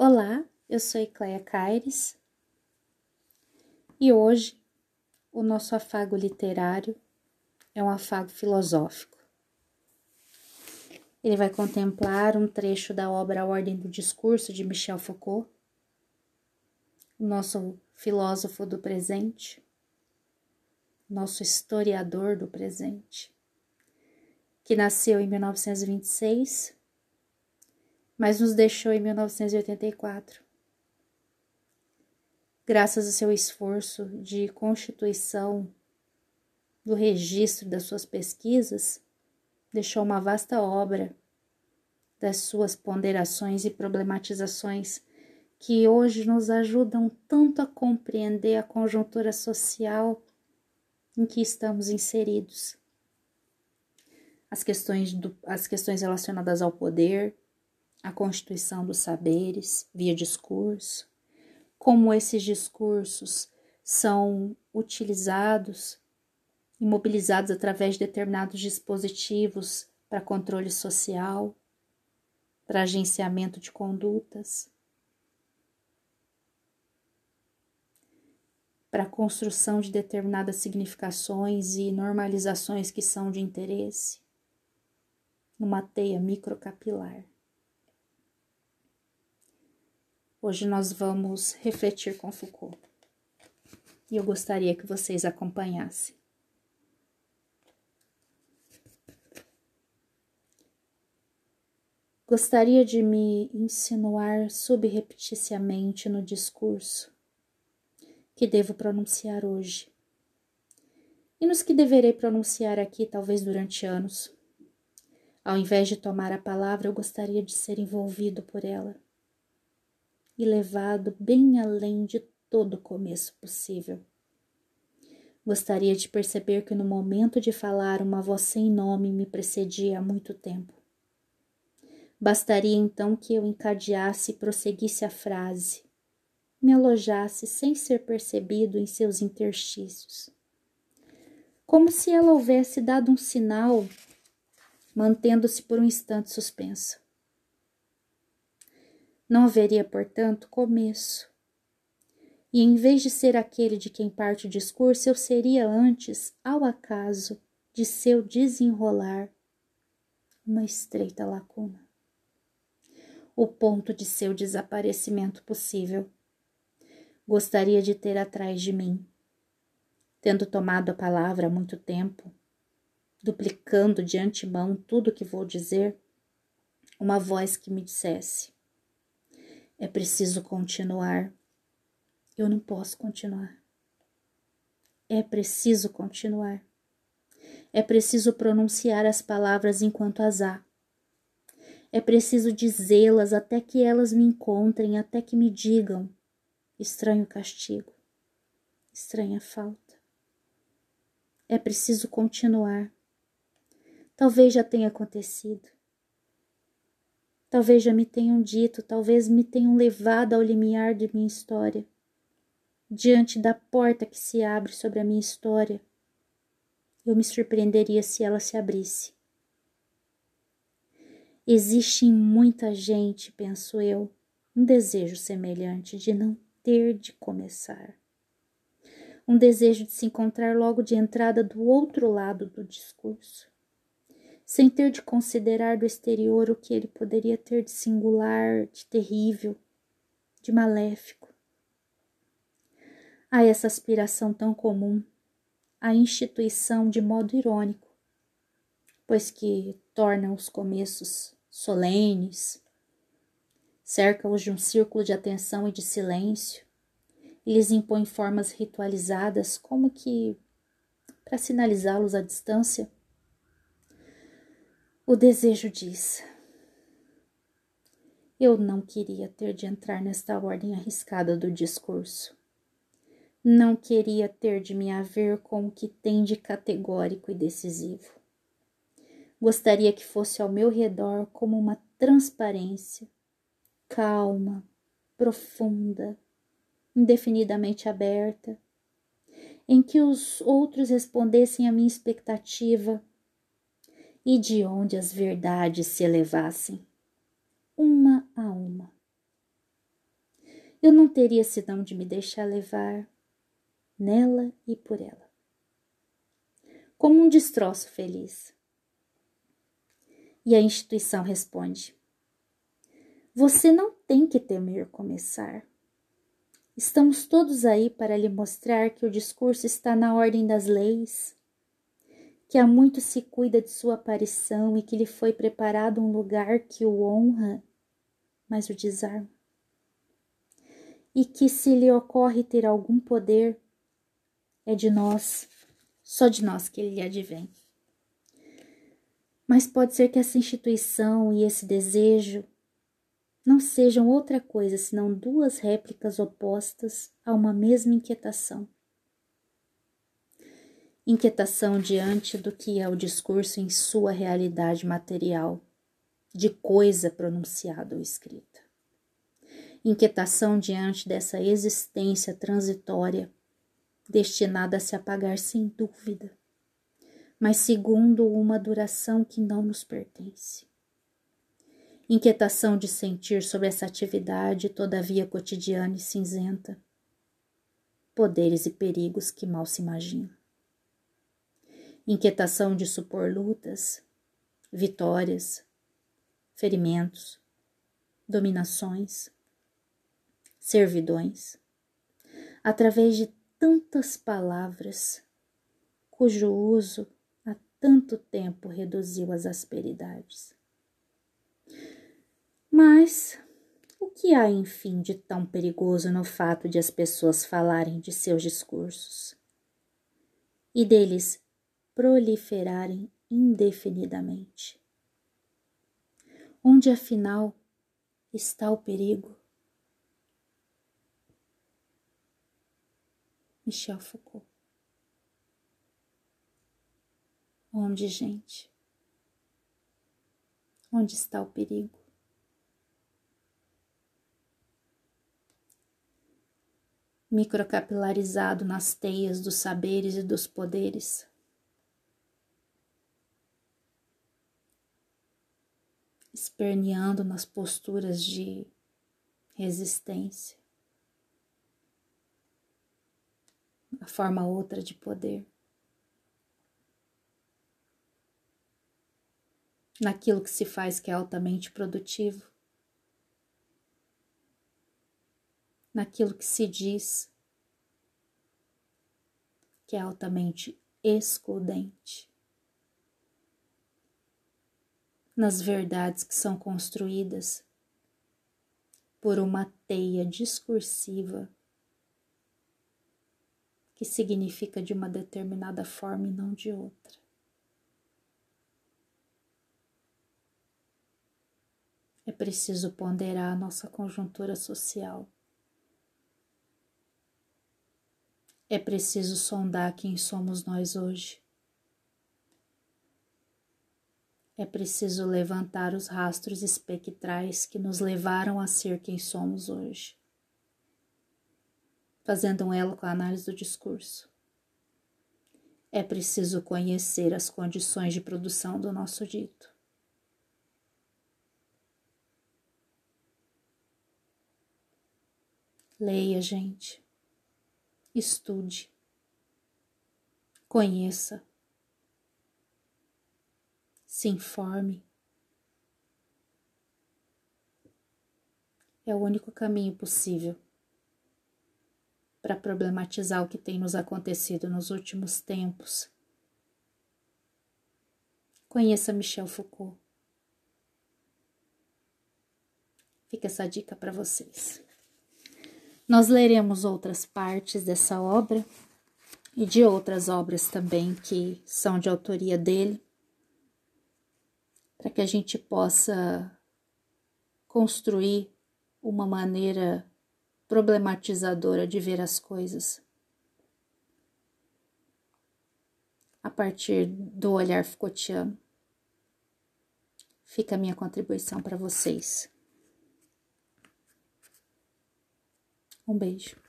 Olá, eu sou Ecleia Caires e hoje o nosso afago literário é um afago filosófico. Ele vai contemplar um trecho da obra A Ordem do Discurso de Michel Foucault, o nosso filósofo do presente, nosso historiador do presente, que nasceu em 1926 mas nos deixou em 1984. Graças ao seu esforço de constituição do registro das suas pesquisas, deixou uma vasta obra das suas ponderações e problematizações que hoje nos ajudam tanto a compreender a conjuntura social em que estamos inseridos. As questões, do, as questões relacionadas ao poder, a constituição dos saberes via discurso, como esses discursos são utilizados e mobilizados através de determinados dispositivos para controle social, para agenciamento de condutas, para construção de determinadas significações e normalizações que são de interesse numa teia microcapilar. Hoje nós vamos refletir com Foucault. E eu gostaria que vocês acompanhassem. Gostaria de me insinuar subrepticiamente no discurso que devo pronunciar hoje e nos que deverei pronunciar aqui, talvez durante anos. Ao invés de tomar a palavra, eu gostaria de ser envolvido por ela e levado bem além de todo começo possível. Gostaria de perceber que no momento de falar uma voz sem nome me precedia há muito tempo. Bastaria então que eu encadeasse e prosseguisse a frase, me alojasse sem ser percebido em seus interstícios. Como se ela houvesse dado um sinal, mantendo-se por um instante suspensa. Não haveria, portanto, começo. E em vez de ser aquele de quem parte o discurso, eu seria antes, ao acaso, de seu desenrolar, uma estreita lacuna. O ponto de seu desaparecimento possível. Gostaria de ter atrás de mim, tendo tomado a palavra há muito tempo, duplicando de antemão tudo o que vou dizer, uma voz que me dissesse: é preciso continuar. Eu não posso continuar. É preciso continuar. É preciso pronunciar as palavras enquanto as há. É preciso dizê-las até que elas me encontrem, até que me digam: estranho castigo, estranha falta. É preciso continuar. Talvez já tenha acontecido. Talvez já me tenham dito, talvez me tenham levado ao limiar de minha história, diante da porta que se abre sobre a minha história. Eu me surpreenderia se ela se abrisse. Existe em muita gente, penso eu, um desejo semelhante de não ter de começar. Um desejo de se encontrar logo de entrada do outro lado do discurso sem ter de considerar do exterior o que ele poderia ter de singular, de terrível, de maléfico. Há essa aspiração tão comum, a instituição de modo irônico, pois que torna os começos solenes, cerca-os de um círculo de atenção e de silêncio, e lhes impõe formas ritualizadas como que para sinalizá-los à distância o desejo diz: Eu não queria ter de entrar nesta ordem arriscada do discurso. Não queria ter de me haver com o que tem de categórico e decisivo. Gostaria que fosse ao meu redor como uma transparência, calma, profunda, indefinidamente aberta, em que os outros respondessem à minha expectativa e de onde as verdades se elevassem, uma a uma. eu não teria senão de me deixar levar nela e por ela. Como um destroço feliz. E a instituição responde: Você não tem que temer começar. Estamos todos aí para lhe mostrar que o discurso está na ordem das leis, que há muito se cuida de sua aparição e que lhe foi preparado um lugar que o honra, mas o desarma. E que se lhe ocorre ter algum poder, é de nós, só de nós que ele lhe advém. Mas pode ser que essa instituição e esse desejo não sejam outra coisa senão duas réplicas opostas a uma mesma inquietação. Inquietação diante do que é o discurso em sua realidade material, de coisa pronunciada ou escrita. Inquietação diante dessa existência transitória, destinada a se apagar sem dúvida, mas segundo uma duração que não nos pertence inquietação de sentir sobre essa atividade, todavia cotidiana e cinzenta, poderes e perigos que mal se imagina. Inquietação de supor lutas, vitórias, ferimentos, dominações, servidões, através de tantas palavras cujo uso há tanto tempo reduziu as asperidades. Mas o que há, enfim, de tão perigoso no fato de as pessoas falarem de seus discursos e deles proliferarem indefinidamente? Onde afinal está o perigo? Michel Foucault. Onde, gente? Onde está o perigo? microcapilarizado nas teias dos saberes e dos poderes. Esperneando nas posturas de resistência, a forma outra de poder. Naquilo que se faz que é altamente produtivo. naquilo que se diz que é altamente excludente, nas verdades que são construídas por uma teia discursiva que significa de uma determinada forma e não de outra. É preciso ponderar a nossa conjuntura social. É preciso sondar quem somos nós hoje. É preciso levantar os rastros espectrais que nos levaram a ser quem somos hoje, fazendo um elo com a análise do discurso. É preciso conhecer as condições de produção do nosso dito. Leia, gente estude, conheça, se informe. É o único caminho possível para problematizar o que tem nos acontecido nos últimos tempos. Conheça Michel Foucault. Fica essa dica para vocês. Nós leremos outras partes dessa obra e de outras obras também que são de autoria dele, para que a gente possa construir uma maneira problematizadora de ver as coisas a partir do olhar Foucaultiano. Fica a minha contribuição para vocês. Um beijo.